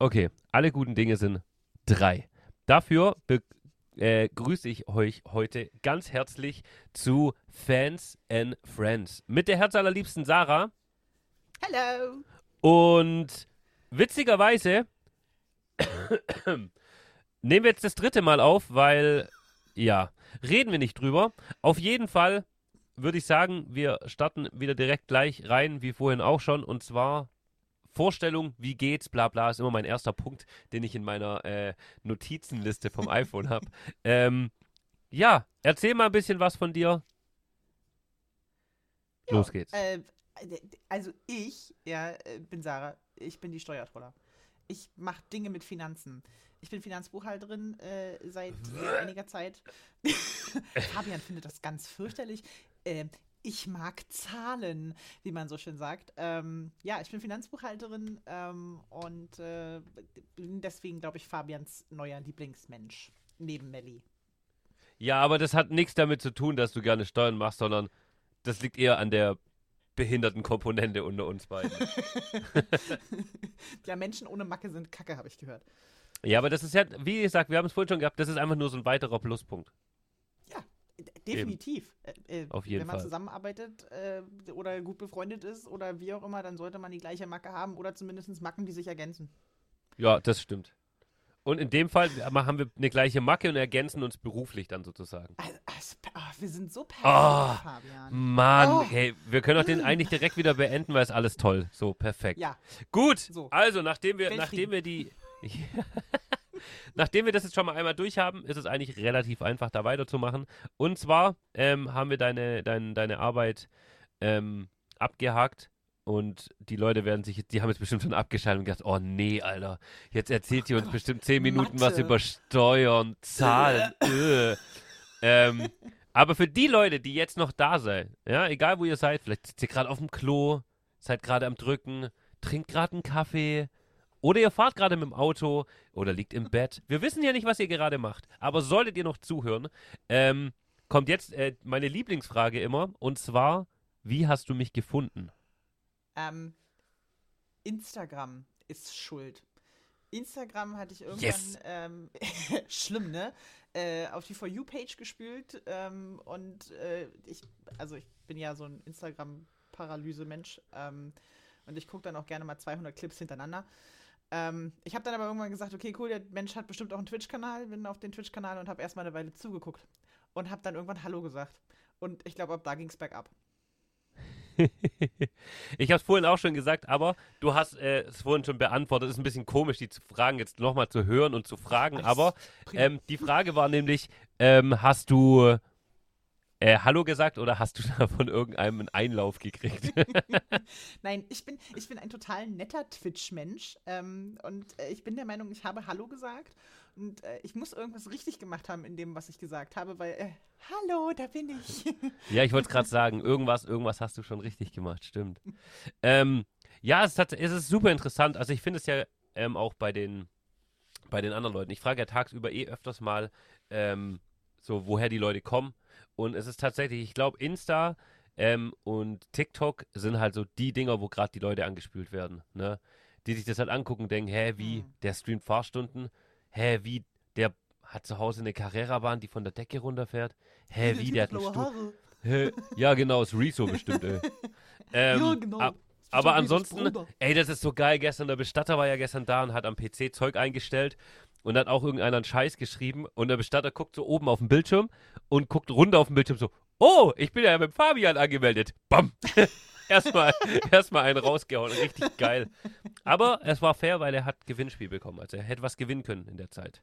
Okay, alle guten Dinge sind drei. Dafür äh, grüße ich euch heute ganz herzlich zu Fans and Friends mit der herzallerliebsten Sarah. Hallo. Und witzigerweise nehmen wir jetzt das dritte Mal auf, weil, ja, reden wir nicht drüber. Auf jeden Fall würde ich sagen, wir starten wieder direkt gleich rein, wie vorhin auch schon. Und zwar Vorstellung, wie geht's, bla bla, ist immer mein erster Punkt, den ich in meiner äh, Notizenliste vom iPhone habe. Ähm, ja, erzähl mal ein bisschen was von dir. Ja, Los geht's. Äh, also ich, ja, äh, bin Sarah, ich bin die Steuertroller. Ich mache Dinge mit Finanzen. Ich bin Finanzbuchhalterin äh, seit einiger Zeit. Fabian findet das ganz fürchterlich. Äh, ich mag Zahlen, wie man so schön sagt. Ähm, ja, ich bin Finanzbuchhalterin ähm, und äh, bin deswegen, glaube ich, Fabians neuer Lieblingsmensch neben Melli. Ja, aber das hat nichts damit zu tun, dass du gerne Steuern machst, sondern das liegt eher an der behinderten Komponente unter uns beiden. ja, Menschen ohne Macke sind Kacke, habe ich gehört. Ja, aber das ist ja, wie gesagt, wir haben es vorhin schon gehabt, das ist einfach nur so ein weiterer Pluspunkt. Definitiv. Äh, äh, Auf jeden Wenn man Fall. zusammenarbeitet äh, oder gut befreundet ist oder wie auch immer, dann sollte man die gleiche Macke haben oder zumindest Macken, die sich ergänzen. Ja, das stimmt. Und in dem Fall haben wir eine gleiche Macke und ergänzen uns beruflich dann sozusagen. Also, also, oh, wir sind so perfekt, oh, Fabian. Mann, oh. hey, wir können auch den eigentlich direkt wieder beenden, weil es alles toll. So, perfekt. Ja. Gut, so. also nachdem wir, nachdem wir die. Nachdem wir das jetzt schon mal einmal durch haben, ist es eigentlich relativ einfach, da weiterzumachen. Und zwar ähm, haben wir deine, dein, deine Arbeit ähm, abgehakt und die Leute werden sich, die haben jetzt bestimmt schon abgeschaltet und gedacht, oh nee, Alter, jetzt erzählt ihr uns bestimmt zehn Minuten Mathe. was über Steuern, Zahlen. äh. ähm, aber für die Leute, die jetzt noch da sind, ja, egal wo ihr seid, vielleicht sitzt ihr gerade auf dem Klo, seid gerade am Drücken, trinkt gerade einen Kaffee, oder ihr fahrt gerade mit dem Auto oder liegt im Bett. Wir wissen ja nicht, was ihr gerade macht. Aber solltet ihr noch zuhören, ähm, kommt jetzt äh, meine Lieblingsfrage immer. Und zwar, wie hast du mich gefunden? Ähm, Instagram ist schuld. Instagram hatte ich irgendwann, yes. ähm, schlimm, ne? Äh, auf die For You-Page gespült ähm, und äh, ich, also ich bin ja so ein Instagram-Paralyse-Mensch ähm, und ich gucke dann auch gerne mal 200 Clips hintereinander. Ähm, ich habe dann aber irgendwann gesagt, okay, cool, der Mensch hat bestimmt auch einen Twitch-Kanal, bin auf den Twitch-Kanal und habe erstmal eine Weile zugeguckt und habe dann irgendwann Hallo gesagt. Und ich glaube, ab da ging es bergab. ich habe es vorhin auch schon gesagt, aber du hast äh, es vorhin schon beantwortet. Es ist ein bisschen komisch, die Fragen jetzt nochmal zu hören und zu fragen. Aber ähm, die Frage war nämlich, ähm, hast du äh, Hallo gesagt oder hast du da von irgendeinem einen Einlauf gekriegt? Nein, ich bin, ich bin ein total netter Twitch-Mensch ähm, und äh, ich bin der Meinung, ich habe Hallo gesagt und äh, ich muss irgendwas richtig gemacht haben in dem, was ich gesagt habe, weil äh, Hallo, da bin ich. ja, ich wollte es gerade sagen, irgendwas, irgendwas hast du schon richtig gemacht, stimmt. ähm, ja, es, hat, es, ist super interessant. Also ich finde es ja ähm, auch bei den, bei den anderen Leuten. Ich frage ja tagsüber eh öfters mal, ähm, so woher die Leute kommen. Und es ist tatsächlich, ich glaube, Insta ähm, und TikTok sind halt so die Dinger, wo gerade die Leute angespült werden. Ne? Die sich das halt angucken und denken, hä, wie, mhm. der streamt Fahrstunden, hä, wie, der hat zu Hause eine Carrera-Bahn, die von der Decke runterfährt, hä, wie, der hat einen Stuhl. Ja, genau, ist Rezo bestimmt, ey. Ähm, ja, genau. Ab, aber ansonsten, ey, das ist so geil. Gestern, der Bestatter war ja gestern da und hat am PC Zeug eingestellt und hat auch irgendeiner einen Scheiß geschrieben und der Bestatter guckt so oben auf den Bildschirm und guckt runter auf den Bildschirm so, oh, ich bin ja mit Fabian angemeldet. Bam! erstmal, erstmal einen rausgehauen. Richtig geil. Aber es war fair, weil er hat Gewinnspiel bekommen. Also er hätte was gewinnen können in der Zeit.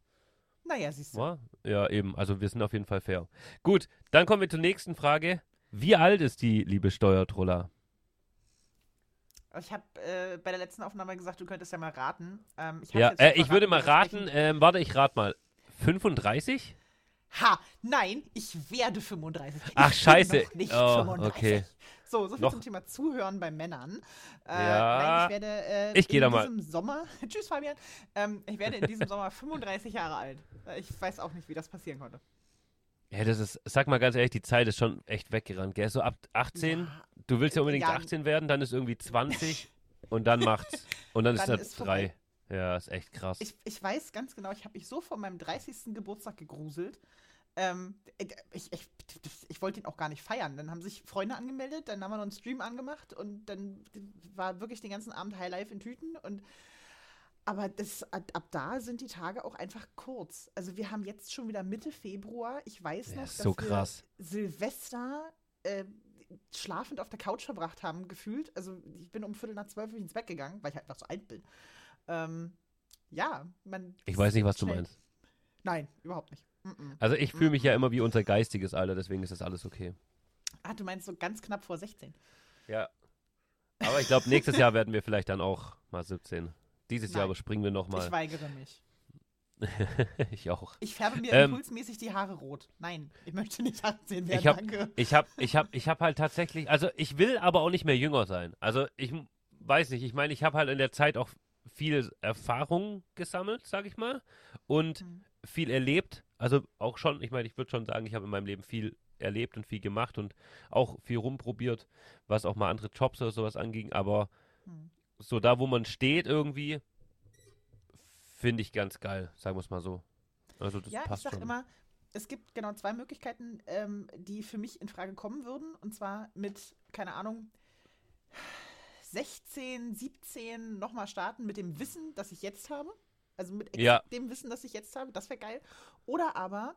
Naja, siehst du. Ja, eben. Also wir sind auf jeden Fall fair. Gut, dann kommen wir zur nächsten Frage. Wie alt ist die liebe Steuertroller? Ich habe äh, bei der letzten Aufnahme gesagt, du könntest ja mal raten. Ähm, ich ja, äh, ich würde mal raten, ähm, warte, ich rate mal. 35? Ha, nein, ich werde 35. Ach, ich scheiße. Bin noch nicht oh, 35. okay. So, so viel noch. zum Thema Zuhören bei Männern. Äh, ja, nein, ich werde äh, ich in diesem Sommer, tschüss Fabian, ähm, ich werde in diesem Sommer 35 Jahre alt. Äh, ich weiß auch nicht, wie das passieren konnte. Ja, das ist, sag mal ganz ehrlich, die Zeit ist schon echt weggerannt, gell? So ab 18, ja, du willst ja unbedingt ja, 18 werden, dann ist irgendwie 20 und dann macht's. Und dann, dann ist das 3. Ja, ist echt krass. Ich, ich weiß ganz genau, ich habe mich so vor meinem 30. Geburtstag gegruselt. Ähm, ich, ich, ich wollte ihn auch gar nicht feiern. Dann haben sich Freunde angemeldet, dann haben wir noch einen Stream angemacht und dann war wirklich den ganzen Abend Highlife in Tüten und aber das, ab da sind die Tage auch einfach kurz. Also wir haben jetzt schon wieder Mitte Februar. Ich weiß Ja, noch, ist dass so. Silvester äh, schlafend auf der Couch verbracht haben, gefühlt. Also ich bin um Viertel nach zwölf ins Bett gegangen, weil ich halt einfach so alt bin. Ähm, ja, man. Ich weiß nicht, was du schnell. meinst. Nein, überhaupt nicht. Mm-mm. Also ich fühle mich ja immer wie unser geistiges Alter, deswegen ist das alles okay. Ah, du meinst so ganz knapp vor 16. Ja. Aber ich glaube, nächstes Jahr werden wir vielleicht dann auch mal 17. Dieses Jahr Nein. überspringen wir Ich nochmal. weigere mich. ich auch. Ich färbe mir Ähm, impulsmäßig die Haare rot. Nein, ich möchte nicht 18 werden, Ich hab- danke. Ich habe ich hab, ich hab halt tatsächlich, also ich will aber auch nicht mehr jünger sein. Also ich weiß nicht, ich meine, ich habe halt in der Zeit auch viel Erfahrung gesammelt, sag ich mal, und Hm. viel erlebt. Also auch schon, ich meine, ich würde schon sagen, ich habe in meinem Leben viel erlebt und viel gemacht und auch viel rumprobiert, was auch mal andere Jobs oder sowas anging. Aber Hm. so da, wo man steht irgendwie, finde ich ganz geil, sagen wir es mal so. Also das ja, ich passt sag schon. immer, es gibt genau zwei Möglichkeiten, ähm, die für mich in Frage kommen würden. Und zwar mit, keine Ahnung, 16, 17 nochmal starten mit dem Wissen, das ich jetzt habe. Also mit Ja. dem Wissen, das ich jetzt habe. Das wäre geil. Oder aber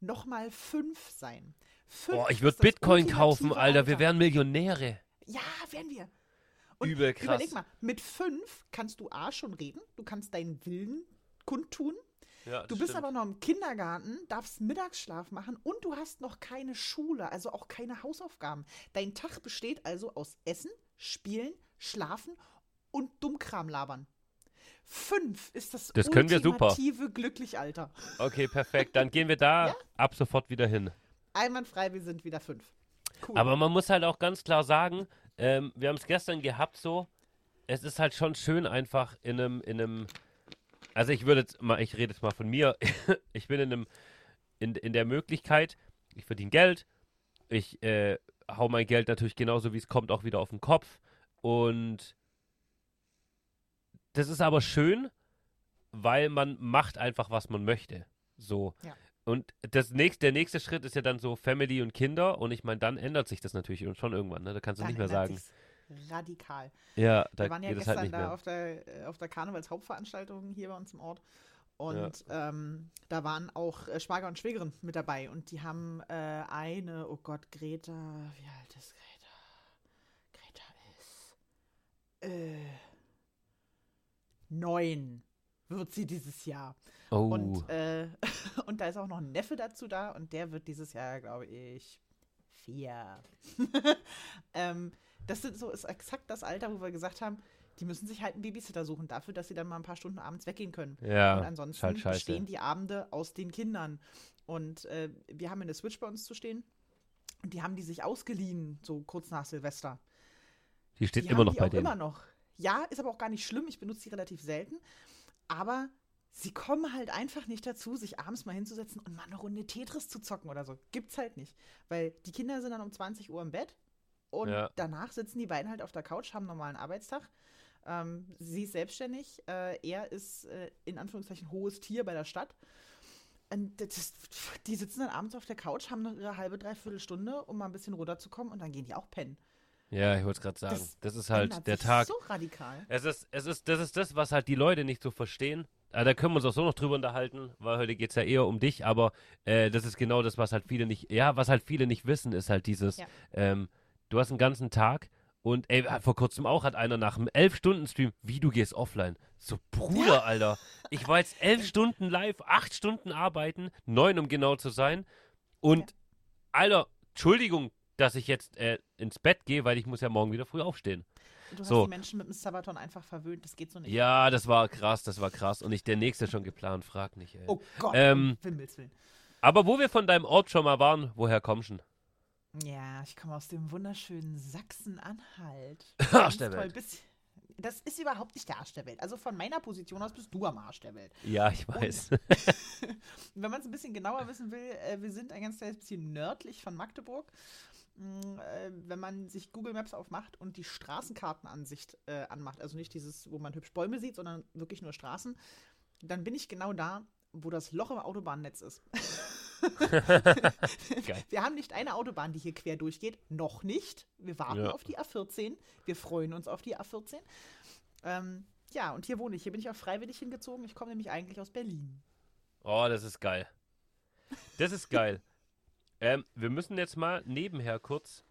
nochmal fünf sein. Fünf Boah, ich würde Bitcoin kaufen, ultimative Alter. Wir Alter. wären Millionäre. Ja, werden wir. Und Übel krass. Überleg mal, mit fünf kannst du A schon reden, du kannst deinen Willen kundtun, Ja, Du bist stimmt. aber noch im Kindergarten, darfst Mittagsschlaf machen und du hast noch keine Schule, also auch keine Hausaufgaben. Dein Tag besteht also aus Essen, Spielen, Schlafen und Dummkram labern. Fünf ist das, Das können wir super. ultimative Glücklichalter. Okay, perfekt. Dann gehen wir da Ja? ab sofort wieder hin. Einwandfrei, wir sind wieder fünf. Cool. Aber man muss halt auch ganz klar sagen, ähm, wir haben es gestern gehabt so, es ist halt schon schön einfach in einem, in einem, also ich würde jetzt mal, ich rede jetzt mal von mir, ich bin in einem, in, in der Möglichkeit, ich verdiene Geld, ich äh, hau mein Geld natürlich genauso wie es kommt auch wieder auf den Kopf und das ist aber schön, weil man macht einfach, was man möchte. So. Ja. Und das nächste, der nächste Schritt ist ja dann so Family und Kinder. Und ich meine, dann ändert sich das natürlich schon irgendwann. Ne? Da kannst du Dann nicht mehr sagen. Radikal. Ja, da Wir waren ja geht es gestern halt nicht da auf der, äh, auf der Karnevalshauptveranstaltung hier bei uns im Ort. Und ähm, da waren auch äh, Schwager und Schwägerin mit dabei. Und die haben äh, eine, oh Gott, Greta, wie alt ist Greta? Greta ist äh, neun wird sie dieses Jahr. Oh, Und, äh, und da ist auch noch ein Neffe dazu da und der wird dieses Jahr, glaube ich, vier. ähm, das sind so, ist exakt das Alter, wo wir gesagt haben, die müssen sich halt einen Babysitter suchen, dafür, dass sie dann mal ein paar Stunden abends weggehen können. ja, und ansonsten halt scheiße. bestehen die Abende aus den Kindern. Und äh, wir haben eine Switch bei uns zu stehen. Und die haben die sich ausgeliehen, so kurz nach Silvester. Die steht Die immer noch die bei denen. immer noch. Ja, ist aber auch gar nicht schlimm. Ich benutze die relativ selten. Aber sie kommen halt einfach nicht dazu, sich abends mal hinzusetzen und mal eine Runde Tetris zu zocken oder so. Gibt's halt nicht. Weil die Kinder sind dann um 20 Uhr im Bett und Ja. danach sitzen die beiden halt auf der Couch, haben einen normalen Arbeitstag. Ähm, sie ist selbstständig. Äh, er ist äh, in Anführungszeichen hohes Tier bei der Stadt. Und das, die sitzen dann abends auf der Couch, haben noch ihre halbe, dreiviertel Stunde, um mal ein bisschen runterzukommen und dann gehen die auch pennen. Ja, ich wollte es gerade sagen. Das Das, ist halt der Tag. So radikal. Es ist, es ist, das ist das, was halt die Leute nicht so verstehen. Äh, da können wir uns auch so noch drüber unterhalten, weil heute geht es ja eher um dich, aber äh, das ist genau das, was halt viele nicht, ja, was halt viele nicht wissen, ist halt dieses, Ja. ähm, du hast einen ganzen Tag und ey, vor kurzem auch hat einer nach einem 11-Stunden-Stream, wie du gehst offline. So, Bruder, Alter. Ich war jetzt elf Stunden live, acht Stunden arbeiten, neun, um genau zu sein. Und, Alter, Entschuldigung, dass ich jetzt äh, ins Bett gehe, weil ich muss ja morgen wieder früh aufstehen. Du hast So. die Menschen mit dem Sabaton einfach verwöhnt. Das geht so nicht. Ja, das war krass, das war krass. Und ich der nächste schon geplant, frag nicht, ey. Oh Gott, Ähm, um Himmels Willen. Aber wo wir von deinem Ort schon mal waren, woher kommst du? Ja, ich komme aus dem wunderschönen Sachsen-Anhalt. Arsch der toll, Welt. bis- Das ist überhaupt nicht der Arsch der Welt. Also von meiner Position aus bist du am Arsch der Welt. Ja, ich weiß. Wenn man es ein bisschen genauer wissen will, äh, wir sind ein ganz kleines bisschen nördlich von Magdeburg. Mh, äh, wenn man sich Google Maps aufmacht und die Straßenkartenansicht äh, anmacht, also nicht dieses, wo man hübsch Bäume sieht, sondern wirklich nur Straßen, dann bin ich genau da, wo das Loch im Autobahnnetz ist. Wir haben nicht eine Autobahn, die hier quer durchgeht. Noch nicht. Wir warten Ja. auf die A14. Wir freuen uns auf die A14. Ähm, ja, und hier wohne ich. Hier bin ich auch freiwillig hingezogen. Ich komme nämlich eigentlich aus Berlin. Oh, das ist geil. Das ist geil. Ähm, wir müssen jetzt mal nebenher kurz,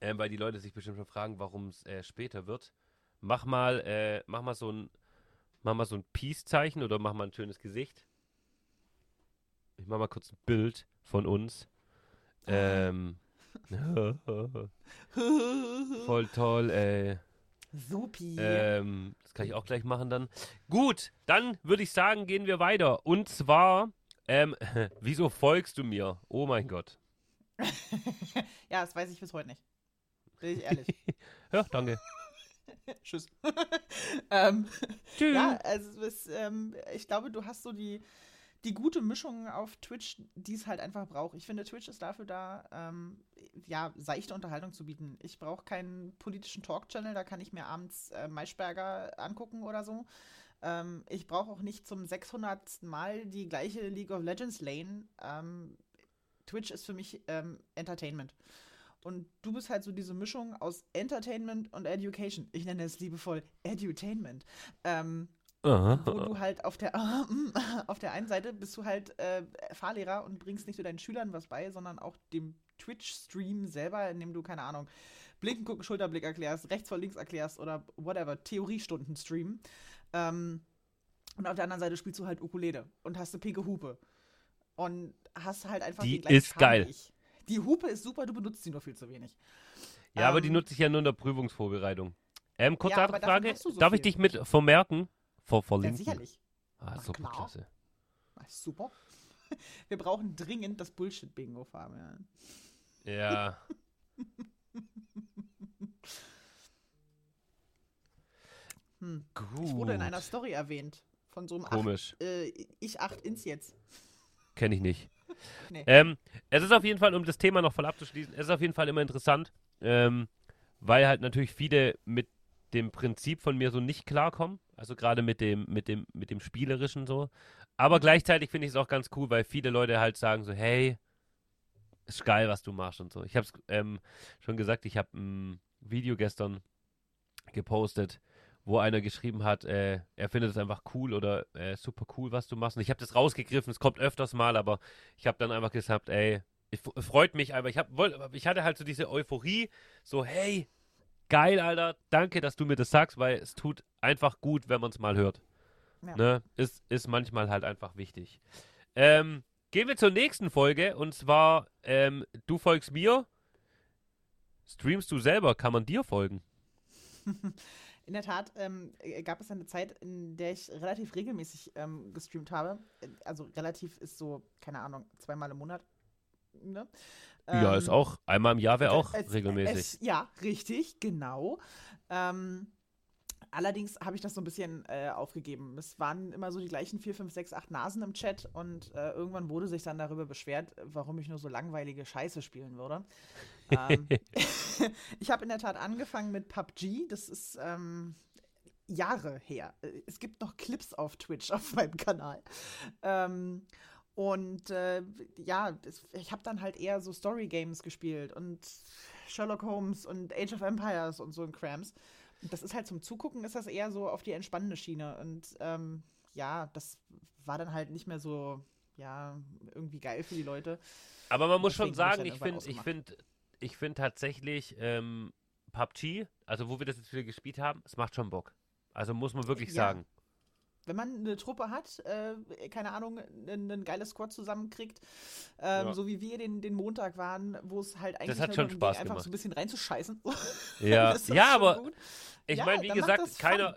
ähm, weil die Leute sich bestimmt schon fragen, warum es äh, später wird. Mach mal, äh, mach mal so ein, mach mal so ein Peace-Zeichen oder mach mal ein schönes Gesicht. Ich mach mal kurz ein Bild von uns. Ähm, voll toll, ey. Supi. Ähm, das kann ich auch gleich machen dann. Gut, dann würde ich sagen, gehen wir weiter. Und zwar, ähm, wieso folgst du mir? Oh mein Gott. ja, das weiß ich bis heute nicht. Bin ich ehrlich. Ja, danke. Tschüss. ähm, Tschüss. ja, also es, ähm, ich glaube, du hast so die, die gute Mischung auf Twitch, die es halt einfach braucht. Ich finde, Twitch ist dafür da, ähm, ja, seichte Unterhaltung zu bieten. Ich brauche keinen politischen Talk-Channel, da kann ich mir abends äh, Maischberger angucken oder so. Ähm, ich brauche auch nicht zum 600. Mal die gleiche League of Legends Lane. Ähm, Twitch ist für mich ähm, Entertainment. Und du bist halt so diese Mischung aus Entertainment und Education. Ich nenne es liebevoll Edutainment. Ähm, Aha. wo du halt auf der, auf der einen Seite bist du halt äh, Fahrlehrer und bringst nicht nur deinen Schülern was bei, sondern auch dem Twitch-Stream selber, indem du, keine Ahnung, Blinken, gucken, Schulterblick erklärst, rechts vor links erklärst oder whatever, Theoriestunden streamen. Ähm, und auf der anderen Seite spielst du halt Ukulele und hast eine pinke Hupe. Und hast halt einfach Die gleichen ist geil. Ich. Die Hupe ist super, du benutzt sie nur viel zu wenig. Ja, aber die Ähm, nutze ich ja nur in der Prüfungsvorbereitung. Ähm, kurze Ja, Frage. so Darf ich viel. dich mit vermerken? Ver Ja, verlinken? sicherlich. Ah, Na super klar. klasse. Ah, Super. Wir brauchen dringend das Bullshit-Bingo, Fabian. Ja. Hm. Gut. Ich wurde in einer Story erwähnt. Von so einem Komisch. Acht, äh, ich 8 ins jetzt. Kenne ich nicht. Nee. Ähm, es ist auf jeden Fall, um das Thema noch voll abzuschließen, es ist auf jeden Fall immer interessant, ähm, weil halt natürlich viele mit dem Prinzip von mir so nicht klarkommen. Also gerade mit dem, mit dem, mit dem Spielerischen so. Aber gleichzeitig finde ich es auch ganz cool, weil viele Leute halt sagen so, hey, ist geil, was du machst und so. Ich habe es ähm, schon gesagt, ich habe ein Video gestern gepostet, wo einer geschrieben hat, äh, er findet es einfach cool oder äh, super cool, was du machst. Und ich habe das rausgegriffen, es kommt öfters mal, aber ich habe dann einfach gesagt, ey, f- freut mich, aber ich, hab, ich hatte halt so diese Euphorie, so, hey, geil, Alter, danke, dass du mir das sagst, weil es tut einfach gut, wenn man es mal hört. Ja. Ne? Ist, ist manchmal halt einfach wichtig. Ähm, gehen wir zur nächsten Folge und zwar, ähm, du folgst mir. Streamst du selber? Kann man dir folgen? In der Tat ähm, äh, gab es eine Zeit, in der ich relativ regelmäßig ähm, gestreamt habe. Also relativ ist so, keine Ahnung, zweimal im Monat. Ne? Ja, Ähm, ist auch. Einmal im Jahr wäre auch es- regelmäßig. Es, ja, richtig, genau. Ähm, allerdings habe ich das so ein bisschen äh, aufgegeben. Es waren immer so die gleichen vier, fünf, sechs, acht Nasen im Chat und äh, irgendwann wurde sich dann darüber beschwert, warum ich nur so langweilige Scheiße spielen würde. ähm, ich habe in der Tat angefangen mit PUBG. Das ist ähm, Jahre her. Äh, Es gibt noch Clips auf Twitch auf meinem Kanal. Ähm, und äh, ja, ich habe dann halt eher so Story Games gespielt und Sherlock Holmes und Age of Empires und so ein Krams. Und das ist halt zum Zugucken, ist das eher so auf die entspannende Schiene. Und ähm, ja, das war dann halt nicht mehr so, ja, irgendwie geil für die Leute. Aber man muss schon Deswegen sagen, ich finde, ich finde, ich finde tatsächlich ähm, PUBG, also wo wir das jetzt wieder gespielt haben, es macht schon Bock. Also muss man wirklich Ja. sagen. Wenn man eine Truppe hat, äh, keine Ahnung, ein, geiles Squad zusammenkriegt, ähm, Ja. so wie wir den, den Montag waren, wo es halt eigentlich nur darum ging, einfach so ein bisschen reinzuscheißen. Ja, ja aber gut. ich Ja, meine, wie gesagt, keiner,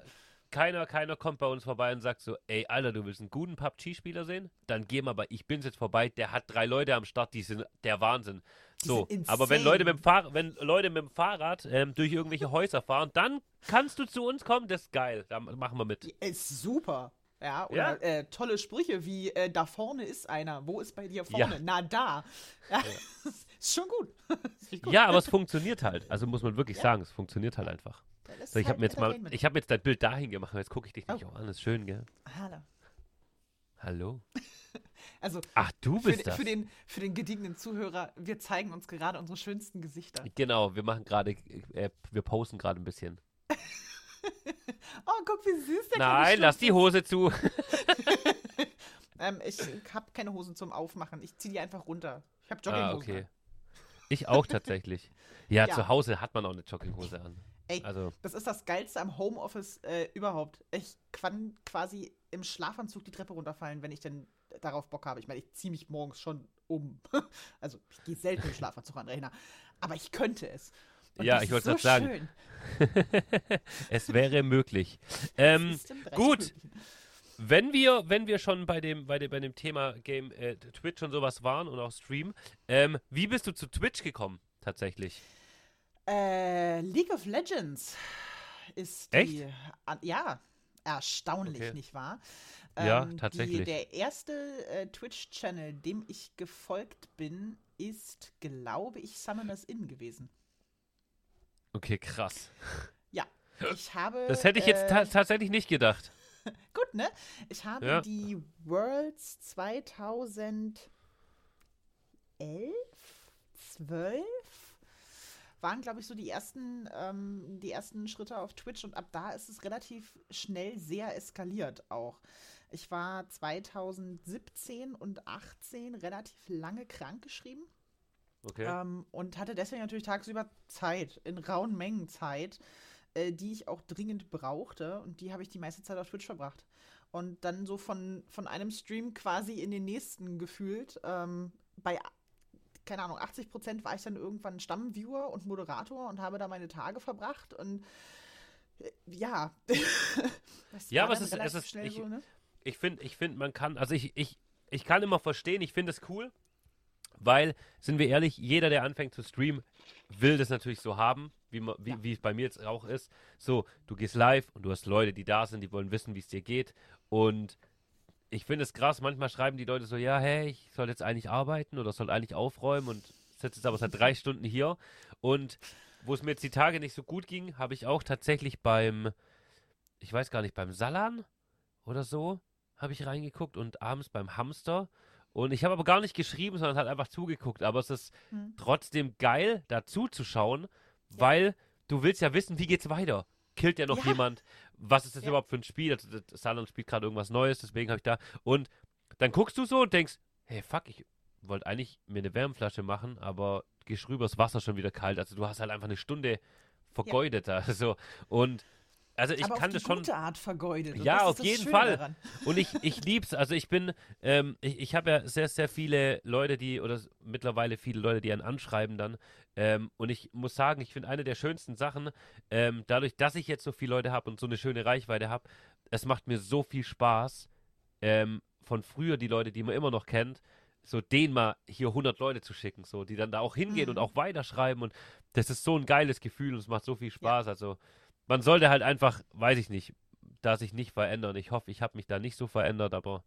keiner, keiner kommt bei uns vorbei und sagt so, ey, Alter, du willst einen guten PUBG-Spieler sehen? Dann geh mal bei Ich bin's jetzt vorbei, der hat drei Leute am Start, die sind der Wahnsinn. So, aber wenn. Leute mit dem, Fahr wenn Leute mit dem Fahrrad ähm, durch irgendwelche Häuser fahren, dann kannst du zu uns kommen, das ist geil, da machen wir mit. Ist super. Ja, oder Äh, tolle Sprüche wie äh, da vorne ist einer. Wo ist bei dir vorne? Ja. Na da. Ja, ist schon gut. Ist gut. Ja, aber es funktioniert halt. Also muss man wirklich Ja. sagen, es funktioniert halt einfach. Ja, So, ich ist habe mir halt jetzt mal, ich habe jetzt dein Bild dahin gemacht, jetzt gucke ich dich nicht Oh. auch an. Das ist schön, gell? Hallo. Hallo. Also Ach, du für, bist das. für, den, für den gediegenen Zuhörer, wir zeigen uns gerade unsere schönsten Gesichter. Genau, wir machen gerade, äh, wir posten gerade ein bisschen. Oh, guck, wie süß der Nein, kleine lass die Hose zu. ist. Ähm, ich habe keine Hosen zum Aufmachen. Ich ziehe die einfach runter. Ich habe ah, Jogginghosen. okay. an. Ich auch tatsächlich. Ja, Ja. zu Hause hat man auch eine Jogginghose an. Ey, Also, das ist das Geilste am Homeoffice äh, überhaupt. Ich kann quasi im Schlafanzug die Treppe runterfallen, wenn ich denn darauf Bock habe. Ich meine, ich ziehe mich morgens schon um. Also, ich gehe selten im Schlafanzug an Rechner. Aber ich könnte es. Und Ja, ich wollte so grad sagen. es wäre möglich. Ähm, gut. wenn wir, wenn wir schon bei dem, bei dem, bei dem Thema Game äh, Twitch und sowas waren und auch Stream, ähm, wie bist du zu Twitch gekommen, tatsächlich? Äh, League of Legends ist Echt? die. An, ja, erstaunlich, Okay. nicht wahr? Ja, Ähm, tatsächlich. Die, der erste äh, Twitch-Channel, dem ich gefolgt bin, ist, glaube ich, Summoners Inn gewesen. Okay, krass. Ich habe. Das hätte ich jetzt ta äh, tatsächlich nicht gedacht. Gut, ne? Ich habe Ja. die Worlds 2011, 12 waren, glaube ich, so die ersten, ähm, die ersten Schritte auf Twitch und ab da ist es relativ schnell sehr eskaliert auch. Ich war 2017 und 18 relativ lange krankgeschrieben Okay. ähm, und hatte deswegen natürlich tagsüber Zeit, in rauen Mengen Zeit, äh, die ich auch dringend brauchte und die habe ich die meiste Zeit auf Twitch verbracht. Und dann so von, von einem Stream quasi in den nächsten gefühlt. Ähm, bei, keine Ahnung, 80 Prozent war ich dann irgendwann Stammviewer und Moderator und habe da meine Tage verbracht und äh, ja. Das Ja, dann ist- es ist- schnell ich- so, ne? Ich finde, ich find, man kann, also ich, ich, ich kann immer verstehen, ich finde es cool, weil, sind wir ehrlich, jeder, der anfängt zu streamen, will das natürlich so haben, wie, wie, Ja. wie es bei mir jetzt auch ist. So, du gehst live und du hast Leute, die da sind, die wollen wissen, wie es dir geht. Und ich finde es krass, manchmal schreiben die Leute so, ja, hey, ich soll jetzt eigentlich arbeiten oder soll eigentlich aufräumen und sitze jetzt aber seit drei Stunden hier. Und wo es mir jetzt die Tage nicht so gut ging, habe ich auch tatsächlich beim, ich weiß gar nicht, beim Salan oder so, habe ich reingeguckt und abends beim Hamster. Und ich habe aber gar nicht geschrieben, sondern halt einfach zugeguckt. Aber es ist Hm. trotzdem geil, dazu zu schauen, weil du willst ja wissen, wie geht's weiter. Killt ja noch Ja. jemand? Was ist das Ja. überhaupt für ein Spiel? Das, das Saarland spielt gerade irgendwas Neues, deswegen habe ich da. Und dann guckst du so und denkst, hey, fuck, ich wollte eigentlich mir eine Wärmflasche machen, aber gehst rüber, das Wasser schon wieder kalt. Also du hast halt einfach eine Stunde vergeudet da. So. Und also ich Aber kann das schon. gute Art vergeudet. Ja, auf jeden Schöne Fall. daran. Und ich, ich lieb's. Also ich bin, ähm, ich, ich habe ja sehr, sehr viele Leute, die, oder mittlerweile viele Leute, die einen anschreiben dann. Ähm, und ich muss sagen, ich finde eine der schönsten Sachen, ähm, dadurch, dass ich jetzt so viele Leute habe und so eine schöne Reichweite habe, es macht mir so viel Spaß, ähm, von früher die Leute, die man immer noch kennt, so denen mal hier 100 Leute zu schicken, so, die dann da auch hingehen Mhm. und auch weiterschreiben und das ist so ein geiles Gefühl und es macht so viel Spaß. Also man sollte halt einfach, weiß ich nicht, da sich nicht verändern. Ich hoffe, ich habe mich da nicht so verändert, aber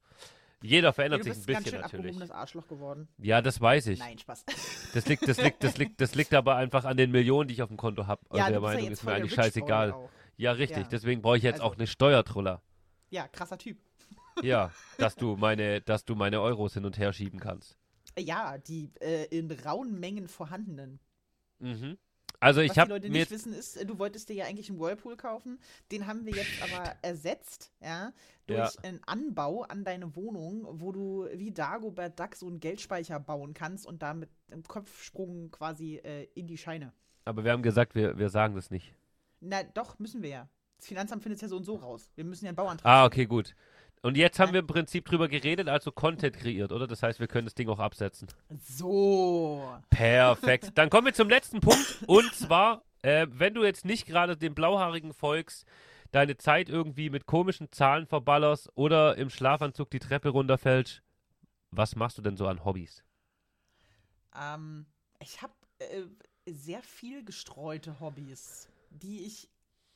jeder Ja, verändert sich ein ganz bisschen schön natürlich. abgehobenes Arschloch geworden. Ja, das weiß ich. Nein, Spaß. Das liegt, das liegt, das liegt, das liegt aber einfach an den Millionen, die ich auf dem Konto habe. ja, bist ja Meinung jetzt ist mir der eigentlich scheißegal. Auch. Ja, richtig. Ja. Deswegen brauche ich jetzt Also- auch eine Steuertruller. Ja, krasser Typ. Ja, dass du meine, dass du meine Euros hin und her schieben kannst. Ja, die äh, in rauen Mengen vorhandenen. Mhm. Also ich Was die habe Leute nicht wissen ist, äh, du wolltest dir ja eigentlich einen Whirlpool kaufen. Den haben wir jetzt aber ersetzt, ja, durch Ja. einen Anbau an deine Wohnung, wo du wie Dagobert Duck so einen Geldspeicher bauen kannst und da mit einem Kopfsprung quasi äh, in die Scheine. aber wir haben gesagt, wir, wir sagen das nicht. Na, doch, müssen wir ja. Das Finanzamt findet es ja so und so raus. Wir müssen ja einen Bauantrag. Ah, okay, gut. Und jetzt haben Ja. wir im Prinzip drüber geredet, also Content kreiert, oder? Das heißt, wir können das Ding auch absetzen. So. Perfekt. Dann kommen wir zum letzten Punkt. Und zwar, äh, wenn du jetzt nicht gerade dem Blauhaarigen folgst, deine Zeit irgendwie mit komischen Zahlen verballerst oder im Schlafanzug die Treppe runterfällst, was machst du denn so an Hobbys? Ähm, ich habe äh, sehr viel gestreute Hobbys, die ich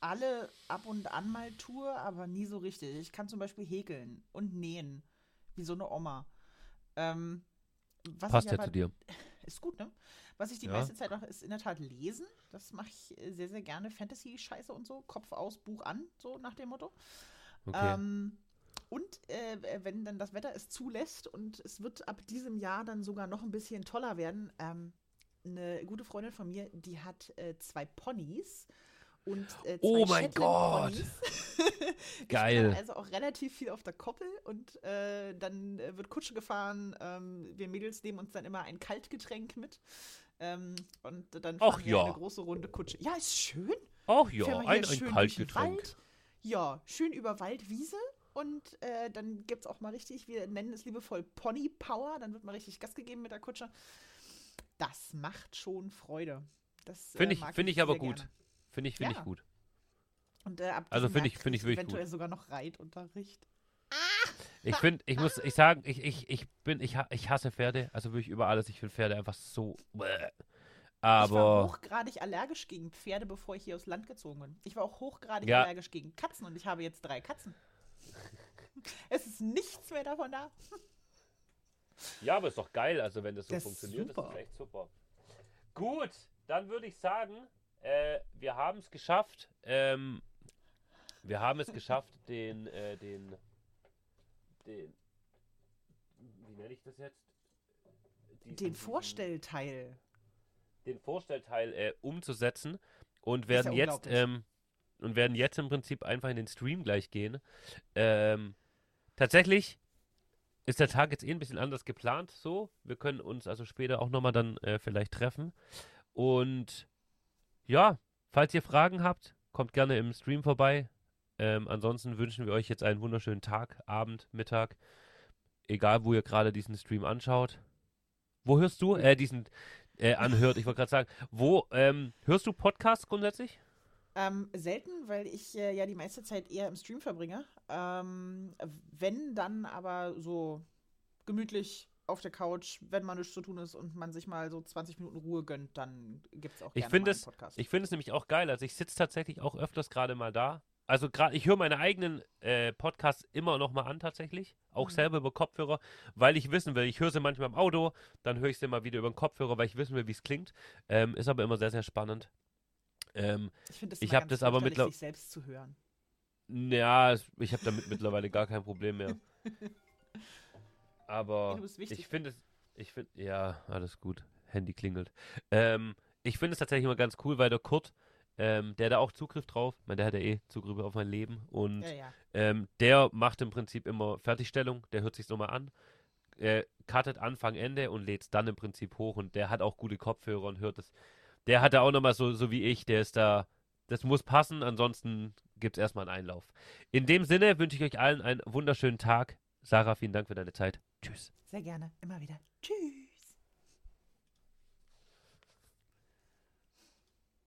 alle ab und an mal tue, aber nie so richtig. Ich kann zum Beispiel häkeln und nähen, wie so eine Oma. Ähm, was Passt ja aber- zu dir. Ist gut, ne? Was ich die Ja. meiste Zeit mache, ist in der Tat lesen. Das mache ich äh, sehr, sehr gerne. Fantasy-Scheiße und so. Kopf aus, Buch an, so nach dem Motto. Okay. Ähm, und äh, wenn dann das Wetter es zulässt und es wird ab diesem Jahr dann sogar noch ein bisschen toller werden, ähm, eine gute Freundin von mir, die hat äh, zwei Ponys und äh, zwei Oh mein. Ich Geil. also auch relativ viel auf der Koppel und äh, dann äh, wird Kutsche gefahren. Ähm, wir Mädels nehmen uns dann immer ein Kaltgetränk mit. Ähm, und dann Ach fahren wir ja. eine große Runde Kutsche. Ja, ist schön. Ach ja, ein, ein Kaltgetränk. Ja, schön über Waldwiese. Und äh, dann gibt es auch mal richtig, wir nennen es liebevoll Pony Power. Dann wird mal richtig Gas gegeben mit der Kutsche. Das macht schon Freude. Das Finde äh, ich- mag finde ich aber gut. gerne. Finde ich, finde Ja. ich gut. Und äh, ab Also finde ich- finde ich wirklich eventuell gut. sogar noch Reitunterricht. Ich finde, ich muss ich sagen, ich, ich, ich bin, ich, ich hasse Pferde, also wirklich über alles. Ich finde Pferde einfach so. Bäh. ich war Aber hochgradig allergisch gegen Pferde, bevor ich hier aufs Land gezogen bin. Ich war auch hochgradig Ja. allergisch gegen Katzen und ich habe jetzt drei Katzen. es ist nichts mehr davon da. ja, aber ist doch geil, also wenn das so Das ist funktioniert, das ist echt super. Gut, dann würde ich sagen, äh, wir haben es geschafft. Ähm, wir haben es geschafft, den, äh, den, den, wie nenne ich das jetzt? Diesen- Den Vorstellteil. den Vorstellteil äh, umzusetzen und werden ja jetzt ähm, und werden jetzt im Prinzip einfach in den Stream gleich gehen. Ähm, tatsächlich ist der Tag jetzt eh ein bisschen anders geplant. So, wir können uns also später auch nochmal dann äh, vielleicht treffen. Und ja, falls ihr Fragen habt, kommt gerne im Stream vorbei. Ähm, ansonsten wünschen wir euch jetzt einen wunderschönen Tag, Abend, Mittag, egal wo ihr gerade diesen Stream anschaut. Wo hörst du äh, diesen äh, anhört? Ich wollte gerade sagen, wo ähm, hörst du Podcasts grundsätzlich? Ähm, selten, weil ich äh, ja die meiste Zeit eher im Stream verbringe. Ähm, wenn, dann aber so gemütlich auf der Couch, wenn mal nichts zu tun ist und man sich mal so 20 Minuten Ruhe gönnt, dann gibt es auch Ich gerne mal es- einen Podcast. Ich finde es nämlich auch geil. Also ich sitze tatsächlich auch öfters gerade mal da. Also gerade, ich höre meine eigenen äh, Podcasts immer noch mal an tatsächlich, auch Mhm. selber über Kopfhörer, weil ich wissen will. Ich höre sie manchmal im Auto, dann höre ich sie mal wieder über den Kopfhörer, weil ich wissen will, wie es klingt. Ähm, ist aber immer sehr, sehr spannend. Ähm, ich finde es ich ganz das aber fürchterlich, mittler- sich selbst zu hören. ja, es- ich habe damit mittlerweile gar kein Problem mehr. Aber ich finde es, ich finde, ja, alles gut. Handy klingelt. Ähm, ich finde es tatsächlich immer ganz cool, weil der Kurt, ähm, der da auch Zugriff drauf. Ich meine, der hat ja eh Zugriff auf mein Leben. Und Ja, ja. ähm, der macht im Prinzip immer Fertigstellung, der hört sich nochmal an, äh, cuttet Anfang, Ende und lädt es dann im Prinzip hoch und der hat auch gute Kopfhörer und hört es. Der hat da auch nochmal so, so wie ich, der ist da, das muss passen, ansonsten gibt es erstmal einen Einlauf. In dem Sinne wünsche ich euch allen einen wunderschönen Tag. Sarah, vielen Dank für deine Zeit. Tschüss. Sehr gerne. Immer wieder. Tschüss.